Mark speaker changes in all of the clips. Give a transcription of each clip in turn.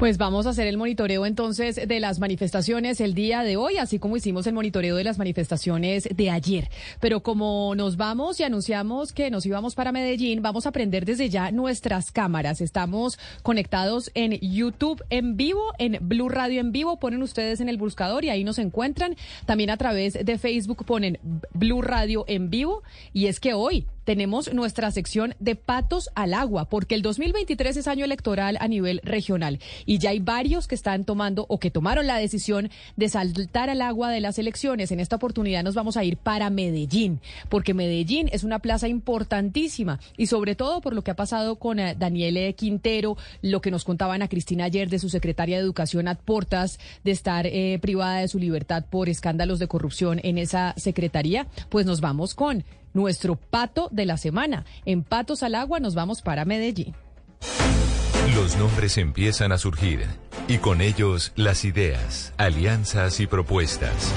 Speaker 1: Pues vamos a hacer el monitoreo entonces de las manifestaciones el día de hoy, así como hicimos el monitoreo de las manifestaciones de ayer. Pero como nos vamos y anunciamos que nos íbamos para Medellín, vamos a prender desde ya nuestras cámaras. Estamos conectados en YouTube en vivo, en Blue Radio en vivo. Ponen ustedes en el buscador y ahí nos encuentran. También a través de Facebook ponen Blue Radio en vivo. Y es que hoy tenemos nuestra sección de patos al agua, porque el 2023 es año electoral a nivel regional y ya hay varios que están tomando o que tomaron la decisión de saltar al agua de las elecciones. En esta oportunidad nos vamos a ir para Medellín, porque Medellín es una plaza importantísima y sobre todo por lo que ha pasado con eh, Daniel Quintero, lo que nos contaban a Cristina ayer de su secretaria de Educación a portas de estar eh, privada de su libertad por escándalos de corrupción en esa secretaría, pues nos vamos con nuestro pato de la semana. En Patos al Agua nos vamos para Medellín.
Speaker 2: Los nombres empiezan a surgir y con ellos las ideas, alianzas y propuestas.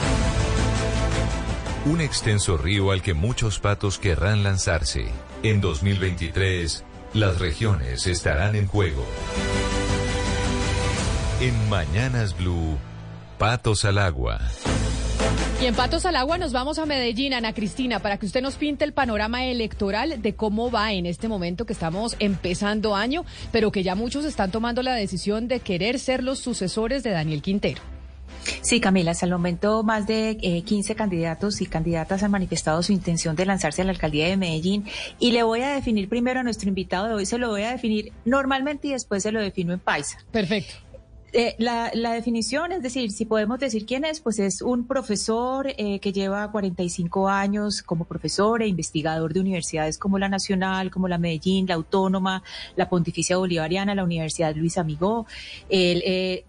Speaker 2: Un extenso río al que muchos patos querrán lanzarse. En 2023, las regiones estarán en juego. En Mañanas Blue, Patos al Agua.
Speaker 1: Y en Patos al Agua nos vamos a Medellín, Ana Cristina, para que usted nos pinte el panorama electoral de cómo va en este momento que estamos empezando año, pero que ya muchos están tomando la decisión de querer ser los sucesores de Daniel Quintero.
Speaker 3: Sí, Camila, hasta el momento más de 15 eh, candidatos y candidatas han manifestado su intención de lanzarse a la alcaldía de Medellín y le voy a definir primero a nuestro invitado de hoy, se lo voy a definir normalmente y después se lo defino en paisa.
Speaker 1: Perfecto.
Speaker 3: Eh, la, definición, es decir, si podemos decir quién es, pues es un profesor eh, que lleva 45 años como profesor e investigador de universidades como la Nacional, como la Medellín, la Autónoma, la Pontificia Bolivariana, la Universidad Luis Amigó. Eh,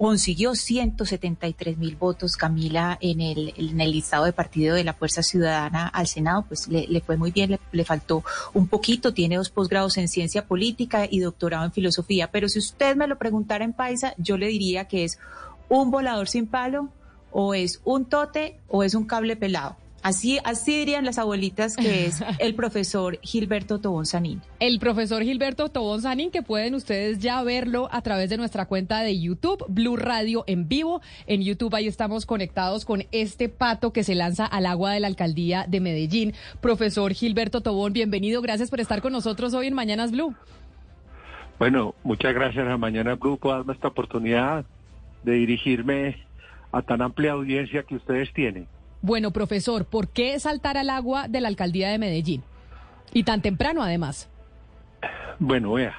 Speaker 3: consiguió 173 mil votos, Camila, en el, en el listado de partido de la Fuerza Ciudadana al Senado, pues le, fue muy bien, le, faltó un poquito, tiene dos posgrados en ciencia política y doctorado en filosofía, pero si usted me lo preguntara en paisa, yo le diría que es un volador sin palo, o es un tote, o es un cable pelado. Así, así dirían las abuelitas que es el profesor Gilberto Tobón Sanín.
Speaker 1: El profesor Gilberto Tobón Sanín, que pueden ustedes ya verlo a través de nuestra cuenta de YouTube, Blue Radio en vivo. En YouTube ahí estamos conectados con este pato que se lanza al agua de la alcaldía de Medellín. Profesor Gilberto Tobón, bienvenido. Gracias por estar con nosotros hoy en Mañanas Blue.
Speaker 4: Bueno, muchas gracias a Mañana Blue por darme esta oportunidad de dirigirme a tan amplia audiencia que ustedes tienen.
Speaker 1: Bueno, profesor, ¿por qué saltar al agua de la alcaldía de Medellín? Y tan temprano, además.
Speaker 4: Bueno, vea,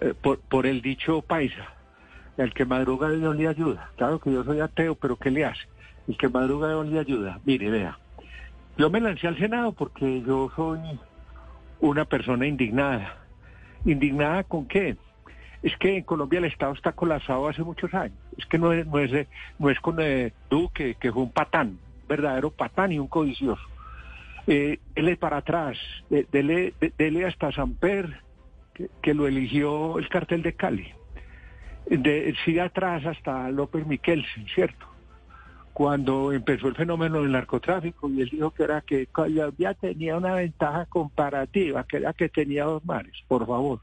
Speaker 4: eh, por, el dicho paisa, el que madruga Dios le ayuda. Claro que yo soy ateo, pero ¿qué le hace? El que madruga Dios le ayuda. Mire, vea, yo me lancé al Senado porque yo soy una persona indignada. ¿Indignada con qué? Es que en Colombia el Estado está colapsado hace muchos años. Es que no es, no es, no es con eh, Duque, que fue un patán verdadero patán y un codicioso. Eh, él para atrás, dele, dele hasta Samper, que, que lo eligió el cartel de Cali. De, sigue atrás hasta López Miquelsen, ¿cierto? Cuando empezó el fenómeno del narcotráfico y él dijo que era que Colombia tenía una ventaja comparativa, que era que tenía dos mares, por favor.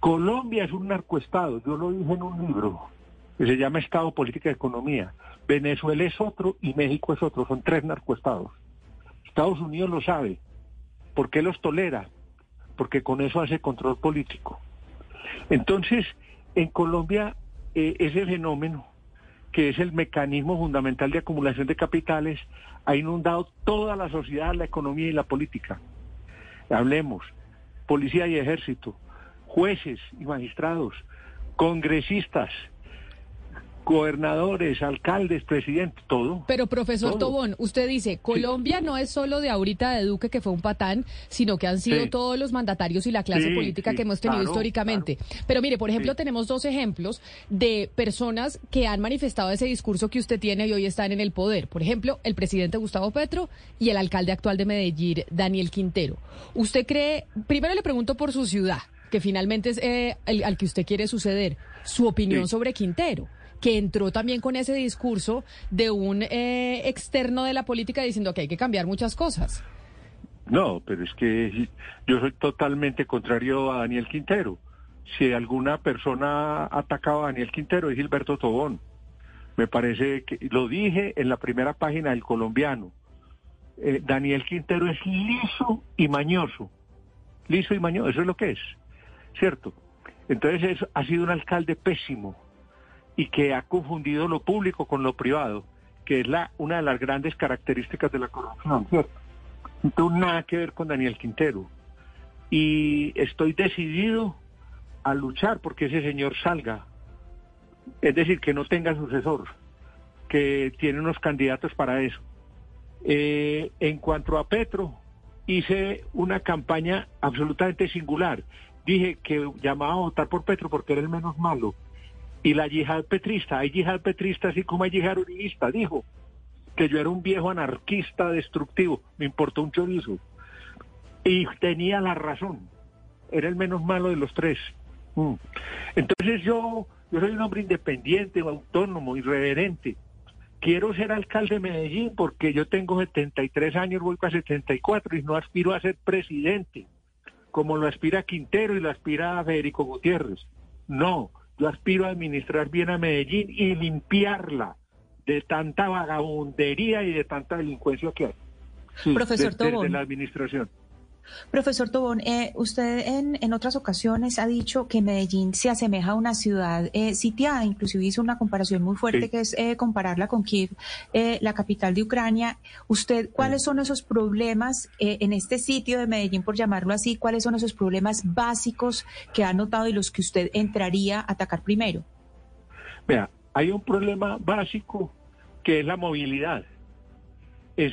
Speaker 4: Colombia es un narcoestado, yo lo dije en un libro que se llama Estado, Política y Economía. Venezuela es otro y México es otro, son tres narcoestados. Estados Unidos lo sabe. ¿Por qué los tolera? Porque con eso hace control político. Entonces, en Colombia, eh, ese fenómeno, que es el mecanismo fundamental de acumulación de capitales, ha inundado toda la sociedad, la economía y la política. Hablemos, policía y ejército, jueces y magistrados, congresistas, gobernadores, alcaldes, presidentes, todo.
Speaker 1: Pero profesor
Speaker 4: todo.
Speaker 1: Tobón, usted dice, Colombia no es solo de ahorita de Duque que fue un patán, sino que han sido
Speaker 4: Sí.
Speaker 1: todos los mandatarios y la clase
Speaker 4: Sí,
Speaker 1: política que hemos tenido
Speaker 4: claro,
Speaker 1: históricamente. Pero mire, por ejemplo, tenemos dos ejemplos de personas que han manifestado ese discurso que usted tiene y hoy están en el poder. Por ejemplo, el presidente Gustavo Petro y el alcalde actual de Medellín, Daniel Quintero. ¿Usted cree, primero le pregunto por su ciudad, que finalmente es eh, el- al que usted quiere suceder, su opinión sobre Quintero? Que entró también con ese discurso de un eh, externo de la política diciendo que hay que cambiar muchas cosas.
Speaker 4: No, pero es que yo soy totalmente contrario a Daniel Quintero. Si alguna persona ha atacado a Daniel Quintero es Gilberto Tobón. Me parece que lo dije en la primera página del colombiano. Eh, Daniel Quintero es liso y mañoso. Liso y mañoso, eso es lo que es, ¿cierto? Entonces es- ha sido un alcalde pésimo y que ha confundido lo público con lo privado, que es la, una de las grandes características de la corrupción. No nada que ver con Daniel Quintero. Y estoy decidido a luchar porque ese señor salga. Es decir, que no tenga sucesor, que tiene unos candidatos para eso. Eh, en cuanto a Petro, hice una campaña absolutamente singular. Dije que llamaba a votar por Petro porque era el menos malo. Y la yihad petrista, hay yihad petrista así como hay yihad uribista, dijo que yo era un viejo anarquista destructivo, me importó un chorizo. Y tenía la razón, era el menos malo de los tres. Mm. Entonces yo, yo soy un hombre independiente, autónomo, irreverente. Quiero ser alcalde de Medellín porque yo tengo 73 años, voy para 74 y no aspiro a ser presidente, como lo aspira Quintero y lo aspira Federico Gutiérrez. No, yo aspiro a administrar bien a Medellín y limpiarla de tanta vagabundería y de tanta delincuencia que hay. Sí,
Speaker 3: Profesor
Speaker 4: de- de- la administración.
Speaker 3: Profesor Tobón, eh, usted en, en otras ocasiones ha dicho que Medellín se asemeja a una ciudad eh, sitiada, inclusive hizo una comparación muy fuerte
Speaker 4: Sí.
Speaker 3: que es eh, compararla con Kiev, eh, la capital de Ucrania. ¿Usted cuáles son esos problemas eh, en este sitio de Medellín, por llamarlo así, cuáles son esos problemas básicos que ha notado y los que usted entraría a atacar primero?
Speaker 4: Vea, hay un problema básico que es la movilidad. Es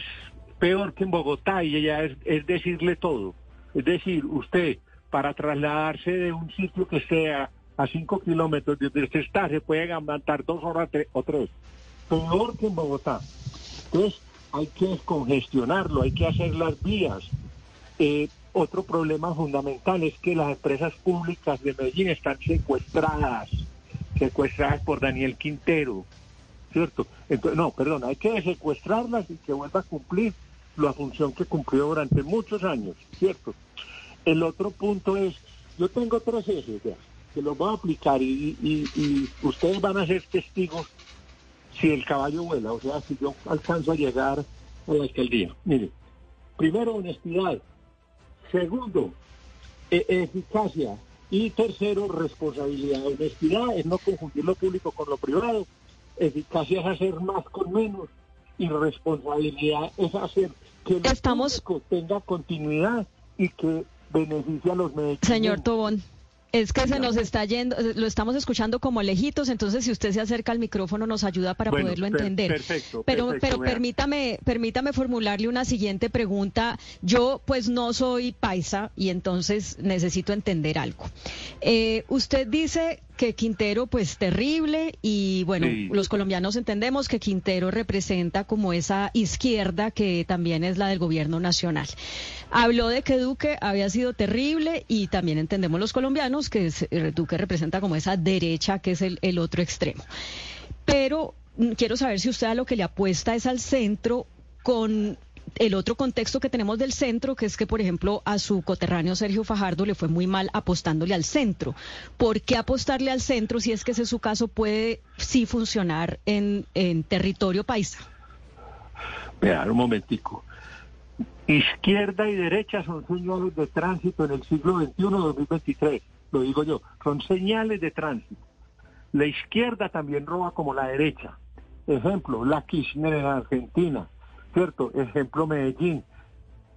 Speaker 4: peor que en Bogotá y ya es, decirle todo. Es decir, usted para trasladarse de un sitio que sea a cinco kilómetros de donde usted está, se puede aguantar dos horas o tres. Peor que en Bogotá. Entonces, hay que descongestionarlo, hay que hacer las vías. Eh, otro problema fundamental es que las empresas públicas de Medellín están secuestradas, secuestradas por Daniel Quintero, ¿cierto? Entonces, no, perdón, hay que secuestrarlas y que vuelva a cumplir la función que cumplió durante muchos años, ¿cierto? El otro punto es, yo tengo tres ejes, ya, que los voy a aplicar y, ustedes van a ser testigos si el caballo vuela, o sea, si yo alcanzo a llegar a la alcaldía. Mire, primero, honestidad. Segundo, e- eficacia. Y tercero, responsabilidad. Honestidad es no confundir lo público con lo privado. Eficacia es hacer más con menos. Y responsabilidad es hacer que lo
Speaker 5: Estamos-
Speaker 4: tenga continuidad y que beneficie a los medellineños.
Speaker 5: Señor Tobón, es que se nos está yendo, lo estamos escuchando como lejitos, entonces si usted se acerca al micrófono nos ayuda para
Speaker 4: Bueno,
Speaker 5: poderlo
Speaker 4: per-
Speaker 5: entender.
Speaker 4: perfecto,
Speaker 5: pero
Speaker 4: perfecto,
Speaker 5: pero
Speaker 4: vea.
Speaker 5: permítame, permítame formularle una siguiente pregunta. Yo pues no soy paisa y entonces necesito entender algo. Eh, usted dice que Quintero pues terrible y bueno,
Speaker 4: Sí.
Speaker 5: los colombianos entendemos que Quintero representa como esa izquierda que también es la del gobierno nacional. Habló de que Duque había sido terrible y también entendemos los colombianos que es- eh, Duque representa como esa derecha que es el, el otro extremo. Pero mm, quiero saber si usted a lo que le apuesta es al centro con el otro contexto que tenemos del centro, que es que, por ejemplo, a su coterráneo Sergio Fajardo le fue muy mal apostándole al centro. ¿Por qué apostarle al centro si es que ese es su caso puede sí funcionar en, territorio paisa?
Speaker 4: Vean, un momentico. Izquierda y derecha son señales de tránsito en el siglo XXI-2023, lo digo yo, son señales de tránsito. La izquierda también roba como la derecha. Ejemplo, la Kirchner en Argentina, ¿cierto? Ejemplo, Medellín.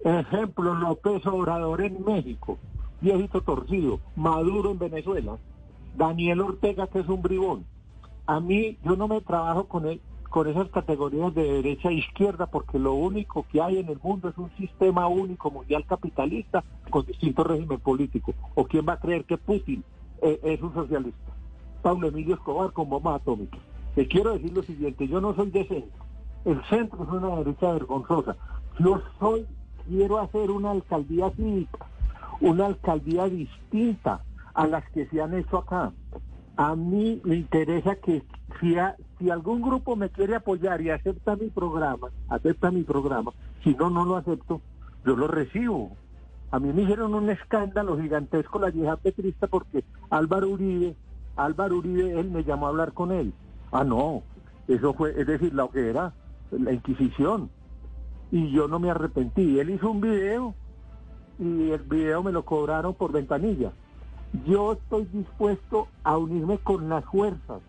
Speaker 4: Ejemplo, López Obrador en México, viejito torcido. Maduro en Venezuela. Daniel Ortega, que es un bribón. a mí, yo no me trabajo con él con esas categorías de derecha e izquierda, porque lo único que hay en el mundo es un sistema único mundial capitalista con distintos regímenes políticos. ¿O quién va a creer que Putin eh, es un socialista? Pablo Emilio Escobar con bombas atómicas. Te quiero decir lo siguiente, yo no soy de centro. El centro es una derecha vergonzosa. Yo soy, quiero hacer una alcaldía cívica, una alcaldía distinta a las que se han hecho acá. A mí me interesa que si, si algún grupo me quiere apoyar y acepta mi programa, acepta mi programa, si no, no lo acepto, yo lo recibo. A mí me hicieron un escándalo gigantesco la vieja petrista porque Álvaro Uribe, Álvaro Uribe, él me llamó a hablar con él. Ah, no, eso fue, es decir, la hoguera, la Inquisición. Y yo no me arrepentí. Él hizo un video y el video me lo cobraron por ventanilla. Yo estoy dispuesto a unirme con las fuerzas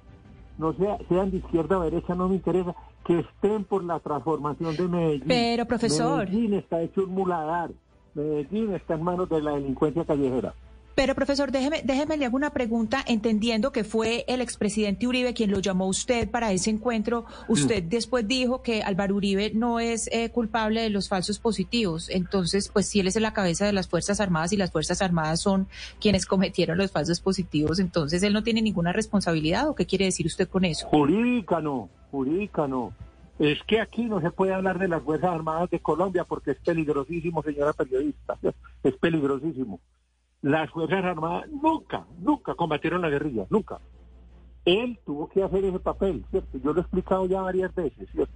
Speaker 4: no sea, sean de izquierda o derecha, no me interesa, que estén por la transformación de Medellín.
Speaker 3: Pero, profesor.
Speaker 4: Medellín está hecho un muladar. Medellín está en manos de la delincuencia callejera.
Speaker 3: Pero, profesor, déjeme, déjeme le hago una pregunta, entendiendo que fue el expresidente Uribe quien lo llamó usted para ese encuentro. Usted mm. después dijo que Álvaro Uribe no es eh, culpable de los falsos positivos. Entonces, pues si él es la cabeza de las Fuerzas Armadas y las Fuerzas Armadas son quienes cometieron los falsos positivos, entonces él no tiene ninguna responsabilidad. ¿O qué quiere decir usted con eso?
Speaker 4: Jurídica no, jurídica no. Es que aquí no se puede hablar de las Fuerzas Armadas de Colombia porque es peligrosísimo, señora periodista. Es peligrosísimo. Las Fuerzas Armadas nunca, nunca combatieron la guerrilla, nunca. Él tuvo que hacer ese papel, ¿cierto? Yo lo he explicado ya varias veces, ¿cierto?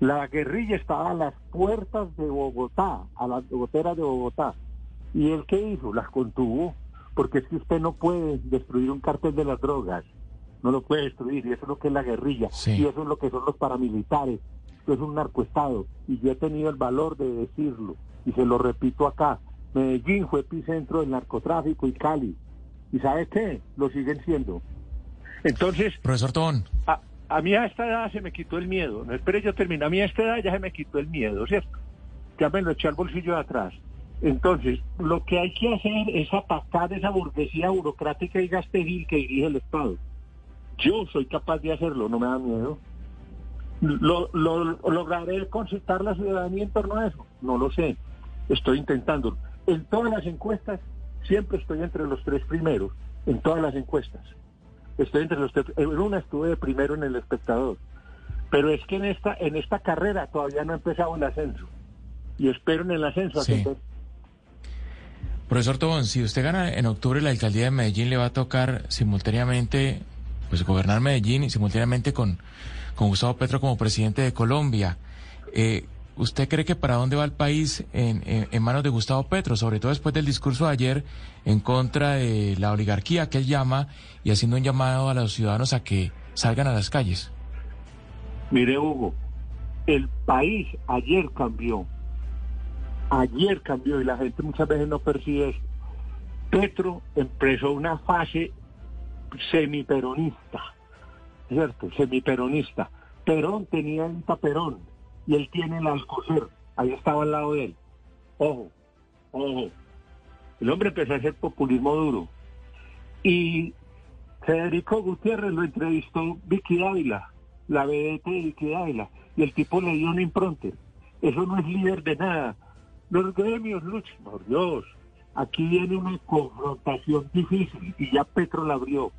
Speaker 4: La guerrilla estaba a las puertas de Bogotá, a las goteras de Bogotá. ¿Y él qué hizo? Las contuvo, porque es que usted no puede destruir un cartel de las drogas, no lo puede destruir, y eso es lo que es la guerrilla, y eso es lo que son los paramilitares, eso es un narcoestado, y yo he tenido el valor de decirlo, y se lo repito acá, Medellín fue epicentro del narcotráfico y Cali. ¿Y sabe qué? Lo siguen siendo. Entonces...
Speaker 6: Profesor Tón.
Speaker 4: A, mí a esta edad se me quitó el miedo. No espere yo termino. A mí a esta edad ya se me quitó el miedo, ¿cierto? Ya me lo eché al bolsillo de atrás. Entonces, lo que hay que hacer es atacar esa burguesía burocrática y gastegil que dirige el Estado. Yo soy capaz de hacerlo, no me da miedo. Lo, ¿Lograré consultar la ciudadanía en torno a eso? No lo sé. Estoy intentando en todas las encuestas siempre estoy entre los tres primeros, en todas las encuestas. Estoy entre los tres, en una estuve primero en el espectador. Pero es que en esta, en esta carrera todavía no ha empezado el ascenso. Y espero en el ascenso. Sí.
Speaker 6: Profesor Tobón, si usted gana en octubre la alcaldía de Medellín, le va a tocar simultáneamente pues gobernar Medellín y simultáneamente con, con Gustavo Petro como presidente de Colombia. Eh, ¿Usted cree que para dónde va el país en, manos de Gustavo Petro, sobre todo después del discurso de ayer en contra de la oligarquía que él llama y haciendo un llamado a los ciudadanos a que salgan a las calles?
Speaker 4: Mire, Hugo, el país ayer cambió. Ayer cambió y la gente muchas veces no percibe eso. Petro empezó una fase semiperonista, ¿cierto? Semiperonista. Perón tenía un taperón y él tiene el Alcocer, ahí estaba al lado de él. Ojo, ojo. El hombre empezó a hacer populismo duro. Y Federico Gutiérrez lo entrevistó Vicky Dávila, la BDT de Vicky Dávila, y el tipo le dio un impronte. Eso no es líder de nada. Los gremios luchan, por Dios. Aquí viene una confrontación difícil, y ya Petro la abrió,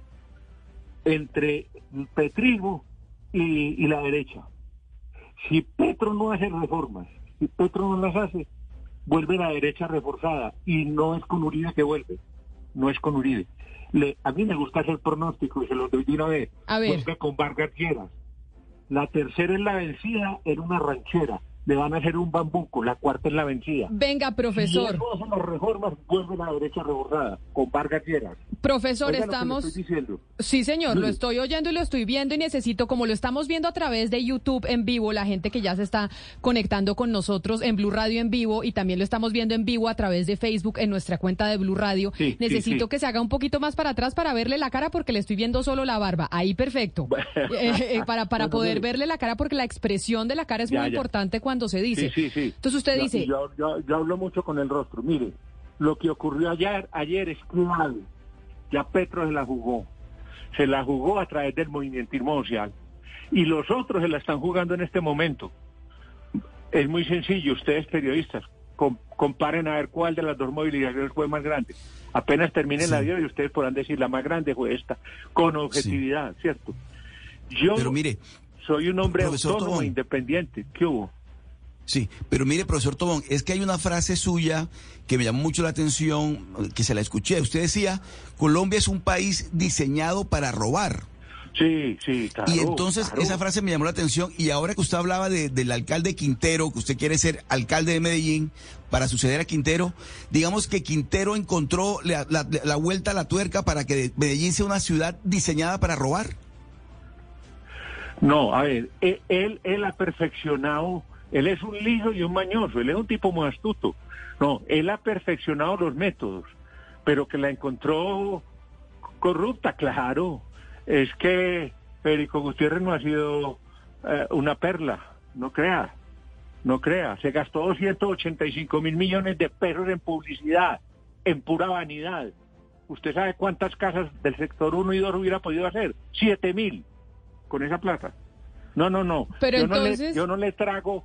Speaker 4: entre el y la derecha. Si Petro no hace reformas, si Petro no las hace, vuelve la derecha reforzada y no es con Uribe que vuelve, no es con Uribe. Le, a mí me gusta hacer pronóstico y se lo doy de una vez. Vuelve con Vargas Lleras. La tercera es la vencida en una ranchera le van a hacer un bambuco, la cuarta es la vencida.
Speaker 1: Venga, profesor. Si
Speaker 4: no las reformas, vuelve la derecha rebordada, con Vargas Lleras.
Speaker 1: Profesor, estamos... Sí, señor, lo estoy oyendo y lo estoy viendo y necesito, como lo estamos viendo a través de YouTube en vivo, la gente que ya se está conectando con nosotros en Blue Radio en vivo y también lo estamos viendo en vivo a través de Facebook en nuestra cuenta de Blue Radio. necesito que se haga un poquito más para atrás para verle la cara porque le estoy viendo solo la barba. Ahí perfecto. Eh, eh, para para poder verle la cara porque la expresión de la cara es muy importante cuando se dice.
Speaker 4: Sí, sí,
Speaker 1: Entonces usted dice...
Speaker 4: Yo, hablo mucho con el rostro. Mire, lo que ocurrió ayer, ayer es clave. Ya Petro se la jugó. se la jugó a través del movimiento social y los otros se la están jugando en este momento. Es muy sencillo, ustedes periodistas, comparen a ver cuál de las dos movilizaciones fue más grande. Apenas termine la vida y ustedes podrán decir la más grande fue esta, con objetividad, ¿cierto? Yo
Speaker 7: Pero mire,
Speaker 4: soy un hombre autónomo, e independiente. ¿Qué hubo?
Speaker 7: Sí, pero mire, profesor Tobón, es que hay una frase suya que me llamó mucho la atención, que se la escuché. Usted decía, Colombia es un país diseñado para robar.
Speaker 4: Sí, sí, claro.
Speaker 7: Y entonces esa frase me llamó la atención y ahora que usted hablaba del alcalde Quintero, que usted quiere ser alcalde de Medellín para suceder a Quintero, digamos que Quintero encontró la, la vuelta a la tuerca para que Medellín sea una ciudad diseñada para robar.
Speaker 4: No, a ver, e, él, él ha perfeccionado, él es un liso y un mañoso, él es un tipo muy astuto. No, él ha perfeccionado los métodos, pero que la encontró corrupta, claro. Es que Federico Gutiérrez no ha sido eh, una perla, no crea, no crea. Se gastó 285 mil millones de pesos en publicidad, en pura vanidad. ¿Usted sabe cuántas casas del sector 1 y 2 hubiera podido hacer? Siete mil con esa plata. No, no, no.
Speaker 1: Pero
Speaker 4: yo,
Speaker 1: entonces...
Speaker 4: no le, yo no le trago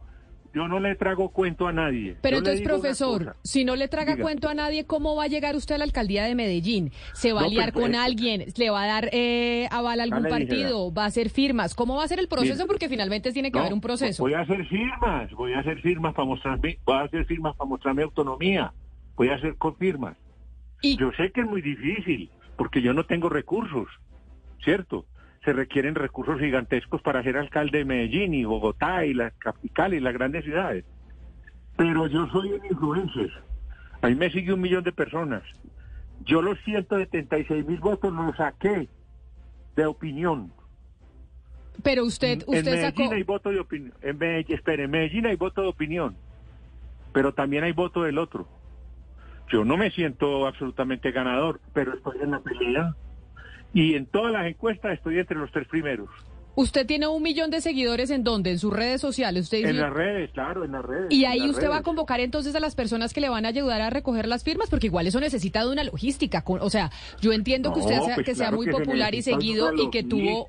Speaker 4: yo no le trago cuento a nadie.
Speaker 1: Pero entonces, profesor, si no le traga cuento a nadie, ¿cómo va a llegar usted a la alcaldía de Medellín? ¿Se va a liar pues, con pues, alguien? ¿Le va a dar eh, aval a algún partido? ¿Va a hacer firmas? ¿Cómo va a ser el proceso? Porque finalmente tiene que haber un proceso.
Speaker 4: Voy a hacer firmas, voy a hacer firmas para mostrarme, voy a hacer firmas para mostrar mi autonomía, voy a hacer con firmas. ¿Y? Yo sé que es muy difícil, porque yo no tengo recursos, ¿cierto? Se requieren recursos gigantescos para ser alcalde de Medellín y Bogotá y la capital y las grandes ciudades. Pero yo soy un influencer. Ahí me sigue un millón de personas. Yo los 176 mil votos los saqué de opinión.
Speaker 1: Pero usted, usted
Speaker 4: en Medellín hay voto de opinión. En Medellín, espere, en Medellín hay voto de opinión. Pero también hay voto del otro. Yo no me siento absolutamente ganador, pero estoy en la pelea y en todas las encuestas estoy entre los tres primeros.
Speaker 1: Usted tiene un millón de seguidores en dónde? En sus redes sociales. Usted
Speaker 4: En las redes, claro, en las redes.
Speaker 1: Y ahí usted va a convocar entonces a las personas que le van a ayudar a recoger las firmas, porque igual eso necesita de una logística. o sea, yo entiendo que usted sea, pues que sea muy popular y seguido y que tuvo.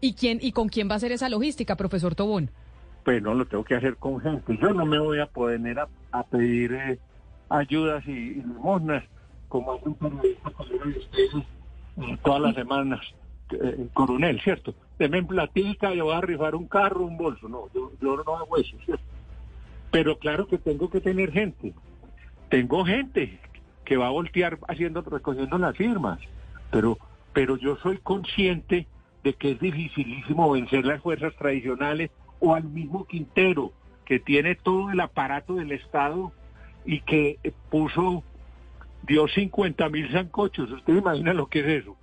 Speaker 1: ¿Y quién y con quién va a hacer esa logística, profesor Tobón?
Speaker 4: Pues no, lo tengo que hacer con gente. Yo no me voy a poner a, pedir eh, ayudas y, y limosnas como un periodista todas las semanas eh, coronel, ¿cierto? Deme platica, yo voy a rifar un carro, un bolso. No, yo, no hago eso, ¿cierto? Pero claro que tengo que tener gente. Tengo gente que va a voltear haciendo, recogiendo las firmas. Pero, pero yo soy consciente de que es dificilísimo vencer las fuerzas tradicionales o al mismo Quintero, que tiene todo el aparato del Estado y que puso dio 50 mil zancochos. ¿Usted imagina lo que es eso?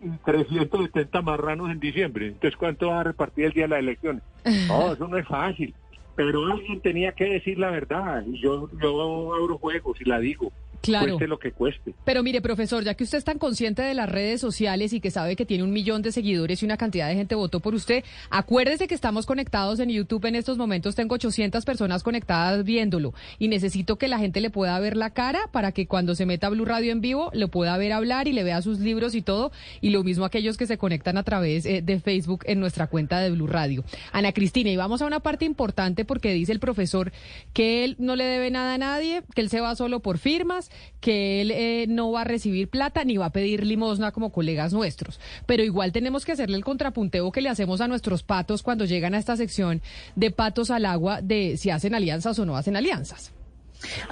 Speaker 4: Y 370 marranos en diciembre. Entonces, ¿cuánto va a repartir el día de las elecciones? No, eso no es fácil. Pero alguien tenía que decir la verdad. Y yo, yo abro juegos y la digo. Claro. Cueste lo que cueste.
Speaker 1: Pero mire, profesor, ya que usted es tan consciente de las redes sociales y que sabe que tiene un millón de seguidores y una cantidad de gente votó por usted, acuérdese que estamos conectados en YouTube en estos momentos. Tengo 800 personas conectadas viéndolo y necesito que la gente le pueda ver la cara para que cuando se meta a Blue Radio en vivo lo pueda ver hablar y le vea sus libros y todo. Y lo mismo aquellos que se conectan a través eh, de Facebook en nuestra cuenta de Blue Radio. Ana Cristina, y vamos a una parte importante porque dice el profesor que él no le debe nada a nadie, que él se va solo por firmas que él eh, no va a recibir plata ni va a pedir limosna como colegas nuestros. Pero igual tenemos que hacerle el contrapunteo que le hacemos a nuestros patos cuando llegan a esta sección de patos al agua de si hacen alianzas o no hacen alianzas.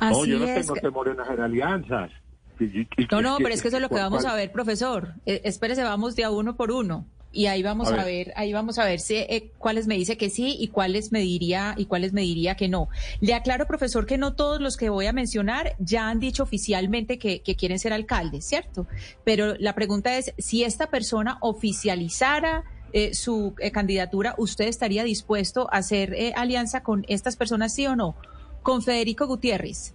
Speaker 4: no, yo no tengo temor en hacer alianzas.
Speaker 3: No, no, pero es que eso es lo que vamos a ver, profesor. Eh, espérese, vamos de a uno por uno y ahí vamos a, ver. ahí vamos a ver si, eh, cuáles me dice que sí y cuáles me diría y cuáles me diría que no. Le aclaro, profesor, que no todos los que voy a mencionar ya han dicho oficialmente que, quieren ser alcaldes, ¿cierto? Pero la pregunta es, si esta persona oficializara eh, su eh, candidatura, ¿usted estaría dispuesto a hacer alianza con estas personas, sí o no? Con Federico Gutiérrez.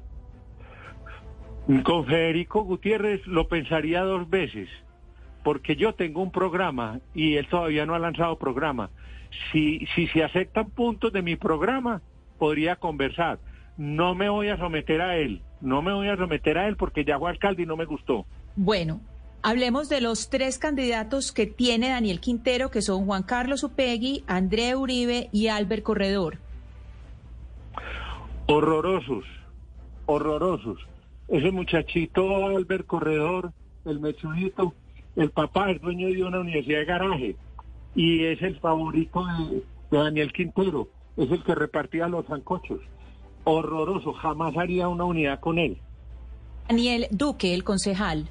Speaker 4: Con Federico Gutiérrez lo pensaría dos veces porque yo tengo un programa y él todavía no ha lanzado programa. Si, si se aceptan puntos de mi programa, podría conversar. No me voy a someter a él, no me voy a someter a él porque ya fue alcalde y no me gustó.
Speaker 3: Bueno, Hablemos de los tres candidatos que tiene Daniel Quintero, que son Juan Carlos Upegui, André Uribe y Albert Corredor.
Speaker 4: Horrorosos, horrorosos. Ese muchachito Albert Corredor, el mechudito, el papá es dueño de una universidad de garaje y es el favorito de, de Daniel Quintero, es el que repartía los zancochos. Horroroso, jamás haría una unidad con él.
Speaker 3: Daniel Duque, el concejal.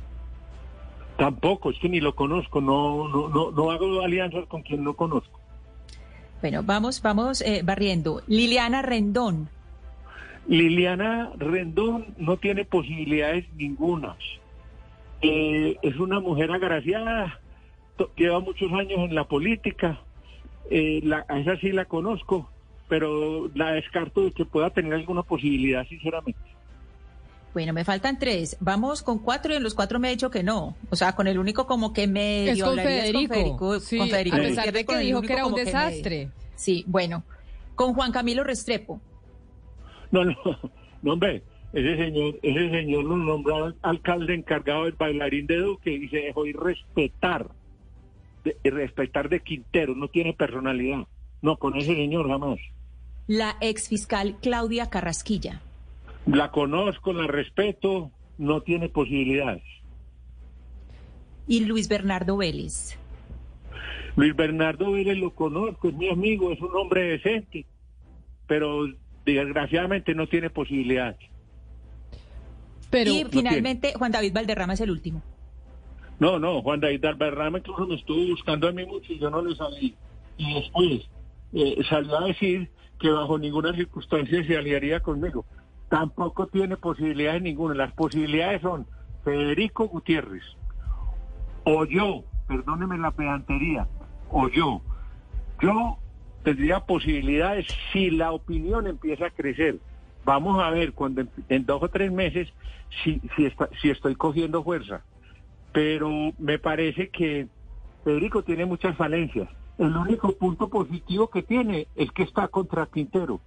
Speaker 4: Tampoco, es que ni lo conozco, no, no, no, no hago alianzas con quien no conozco.
Speaker 3: Bueno, vamos, vamos eh, barriendo. Liliana Rendón.
Speaker 4: Liliana Rendón no tiene posibilidades ningunas. Eh, es una mujer agraciada, lleva muchos años en la política, eh, la, a esa sí la conozco, pero la descarto de que pueda tener alguna posibilidad, sinceramente.
Speaker 3: Bueno, me faltan tres. Vamos con cuatro y en los cuatro me ha dicho que no. O sea, con el único como que medio
Speaker 1: Es con Federico.
Speaker 3: Federico,
Speaker 1: Sí,
Speaker 3: con Federico
Speaker 1: a pesar de que dijo que era un desastre.
Speaker 3: Sí, bueno. Con Juan Camilo Restrepo.
Speaker 4: No, no, no, hombre, ese señor, ese señor lo nombró alcalde encargado del bailarín de Duque y se dejó ir respetar, de, respetar de Quintero, no tiene personalidad. No, con ese señor jamás.
Speaker 3: La ex fiscal Claudia Carrasquilla.
Speaker 4: La conozco, la respeto, no tiene posibilidades.
Speaker 3: Y Luis Bernardo Vélez.
Speaker 4: Luis Bernardo Vélez lo conozco, es mi amigo, es un hombre decente, pero desgraciadamente no tiene posibilidades.
Speaker 1: Pero
Speaker 3: y finalmente Juan David Valderrama es el último.
Speaker 4: No, no, Juan David Alberrama incluso me estuvo buscando a mí mucho y yo no le salí. Y después eh, salió a decir que bajo ninguna circunstancia se aliaría conmigo. Tampoco tiene posibilidades ninguna. Las posibilidades son Federico Gutiérrez, o yo, perdóneme la pedantería, o yo. Yo tendría posibilidades si la opinión empieza a crecer. Vamos a ver cuando en, en dos o tres meses si, si, está- si estoy cogiendo fuerza pero me parece que Federico tiene muchas falencias. El único punto positivo que tiene es que está contra Quintero.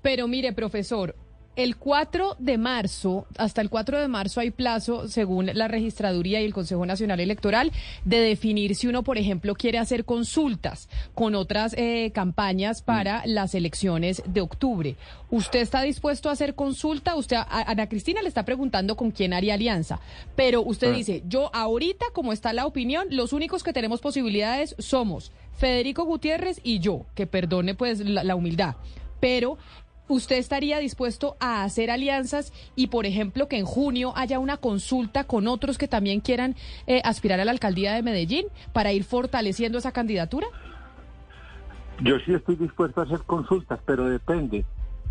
Speaker 1: Pero mire, profesor, el 4 de marzo, hasta el 4 de marzo hay plazo, según la registraduría y el Consejo Nacional Electoral, de definir si uno, por ejemplo, quiere hacer consultas con otras eh, campañas para las elecciones de octubre. ¿Usted está dispuesto a hacer consulta? Usted, a- Ana Cristina le está preguntando con quién haría alianza, pero usted
Speaker 4: Ah.
Speaker 1: dice, yo ahorita, como está la opinión, los únicos que tenemos posibilidades somos Federico Gutiérrez y yo, que perdone pues la, la humildad, pero ¿Usted estaría dispuesto a hacer alianzas y, por ejemplo, que en junio haya una consulta con otros que también quieran eh, aspirar a la alcaldía de Medellín para ir fortaleciendo esa candidatura?
Speaker 4: Yo sí estoy dispuesto a hacer consultas, pero depende.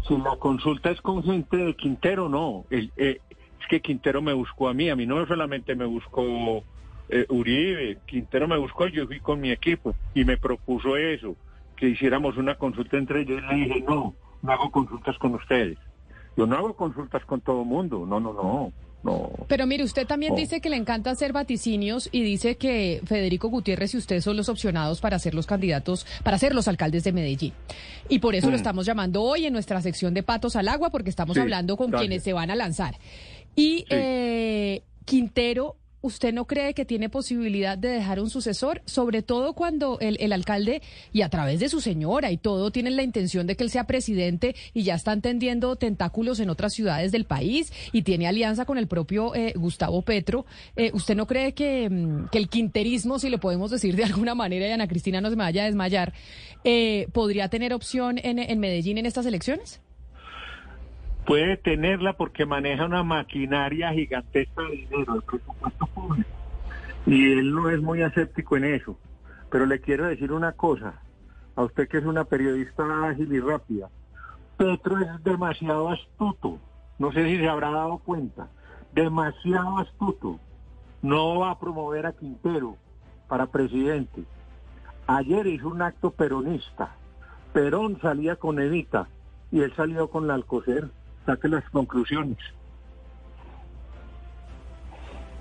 Speaker 4: Si la consulta es con gente de Quintero, no. El- eh, es que Quintero me buscó a mí, a mí no solamente me buscó eh, Uribe, Quintero me buscó, yo fui con mi equipo y me propuso eso, que hiciéramos una consulta entre ellos. Y le dije, no, no hago consultas con ustedes. Yo no hago consultas con todo el mundo, no, no, no, no.
Speaker 1: Pero mire, usted también dice que le encanta hacer vaticinios y dice que Federico Gutiérrez y usted son los opcionados para ser los candidatos, para ser los alcaldes de Medellín. Y por eso lo
Speaker 4: Mm.
Speaker 1: estamos llamando hoy en nuestra sección de Patos al Agua, porque estamos
Speaker 4: Sí,
Speaker 1: hablando con
Speaker 4: gracias.
Speaker 1: quienes se van a lanzar. Y
Speaker 4: Sí.
Speaker 1: eh, Quintero, ¿usted no cree que tiene posibilidad de dejar un sucesor? Sobre todo cuando el, el alcalde, y a través de su señora y todo, tienen la intención de que él sea presidente y ya están tendiendo tentáculos en otras ciudades del país y tiene alianza con el propio eh, Gustavo Petro. Eh, ¿Usted no cree que, mm, el quinterismo, si le podemos decir de alguna manera, y Ana Cristina no se me vaya a desmayar, eh, podría tener opción en Medellín en estas elecciones?
Speaker 4: Puede tenerla porque maneja una maquinaria gigantesca de dinero, el presupuesto público. Y él no es muy escéptico en eso. Pero le quiero decir una cosa, a usted que es una periodista ágil y rápida. Petro es demasiado astuto. No sé si se habrá dado cuenta. Demasiado astuto. No va a promover a Quintero para presidente. Ayer hizo un acto peronista. Perón salía con Evita y él salió con la Alcocer. Saque las conclusiones.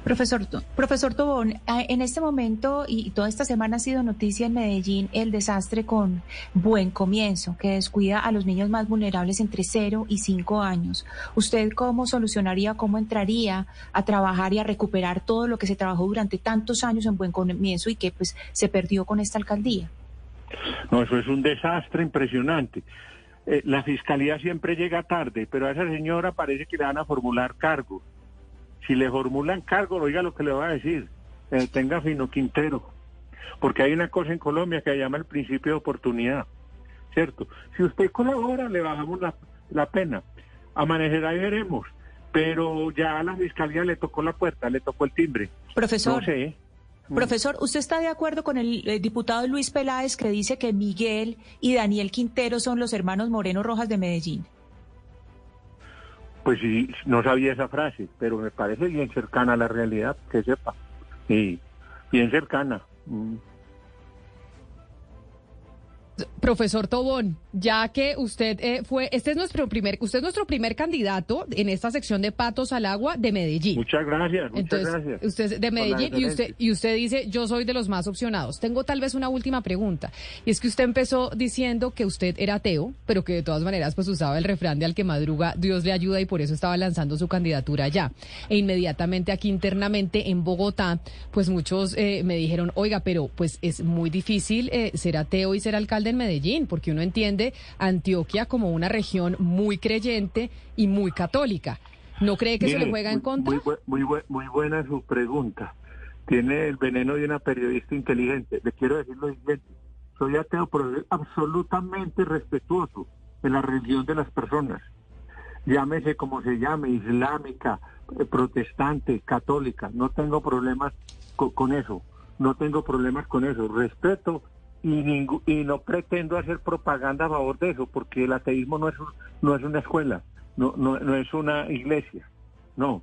Speaker 3: Profesor, profesor Tobón, en este momento y toda esta semana ha sido noticia en Medellín el desastre con Buen Comienzo, que descuida a los niños más vulnerables entre 0 y 5 años. ¿Usted cómo solucionaría, cómo entraría a trabajar y a recuperar todo lo que se trabajó durante tantos años en Buen Comienzo y que pues se perdió con esta alcaldía?
Speaker 4: No, eso es un desastre impresionante. Eh, la fiscalía siempre llega tarde, pero a esa señora parece que le van a formular cargo si le formulan cargo, oiga lo que le va a decir, eh, tenga fino Quintero, porque hay una cosa en Colombia que se llama el principio de oportunidad, ¿cierto? Si usted colabora, le bajamos la, la pena, amanecerá y veremos, pero ya a la fiscalía le tocó la puerta, le tocó el timbre.
Speaker 3: Profesor. Profesor, ¿usted está de acuerdo con el, el, diputado Luis Peláez que dice que Miguel y Daniel Quintero son los hermanos Moreno Rojas de Medellín?
Speaker 4: Pues sí, no sabía esa frase, pero me parece bien cercana a la realidad, que sepa. Y bien cercana.
Speaker 1: Profesor Tobón, ya que usted eh, fue, este es nuestro primer, usted es nuestro primer candidato en esta sección de patos al agua de Medellín.
Speaker 4: Muchas gracias, muchas
Speaker 1: Entonces,
Speaker 4: gracias.
Speaker 1: Usted es de Medellín y usted y usted dice yo soy de los más opcionados. Tengo tal vez una última pregunta y es que usted empezó diciendo que usted era ateo, pero que de todas maneras pues usaba el refrán de al que madruga Dios le ayuda y por eso estaba lanzando su candidatura allá. E inmediatamente aquí internamente en Bogotá, pues muchos eh, me dijeron oiga, pero pues es muy difícil eh, ser ateo y ser alcalde en Medellín, porque uno entiende Antioquia como una región muy creyente y muy católica. ¿No cree que
Speaker 4: Mire,
Speaker 1: eso le juega en contra?
Speaker 4: Muy, muy, muy, muy buena su pregunta. Tiene el veneno de una periodista inteligente. Le quiero decir lo siguiente. Soy ateo, pero soy absolutamente respetuoso de la religión de las personas. Llámese como se llame, islámica, eh, protestante, católica. No tengo problemas co con eso. No tengo problemas con eso. Respeto y, y no pretendo hacer propaganda a favor de eso, porque el ateísmo no es, no es una escuela, no, no, no es una iglesia, no.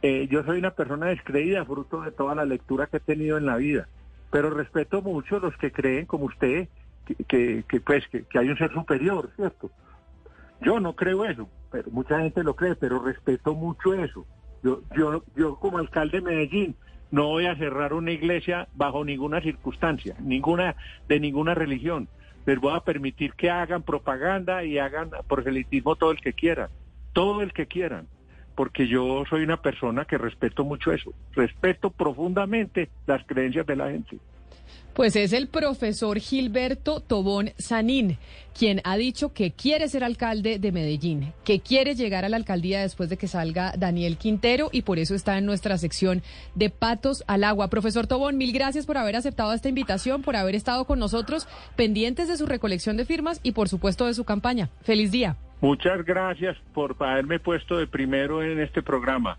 Speaker 4: Eh, yo soy una persona descreída, fruto de toda la lectura que he tenido en la vida, pero respeto mucho los que creen, como usted, que, que, que, pues, que, que hay un ser superior, ¿cierto? Yo no creo eso, pero mucha gente lo cree, pero respeto mucho eso. Yo, yo, yo como alcalde de Medellín no voy a cerrar una iglesia bajo ninguna circunstancia, ninguna de ninguna religión. Les voy a permitir que hagan propaganda y hagan proselitismo todo el que quieran, todo el que quieran, porque yo soy una persona que respeto mucho eso, respeto profundamente las creencias de la gente.
Speaker 1: Pues es el profesor Gilberto Tobón Sanín, quien ha dicho que quiere ser alcalde de Medellín, que quiere llegar a la alcaldía después de que salga Daniel Quintero y por eso está en nuestra sección de Patos al Agua. Profesor Tobón, mil gracias por haber aceptado esta invitación, por haber estado con nosotros pendientes de su recolección de firmas y por supuesto de su campaña. Feliz día.
Speaker 4: Muchas gracias por haberme puesto de primero en este programa.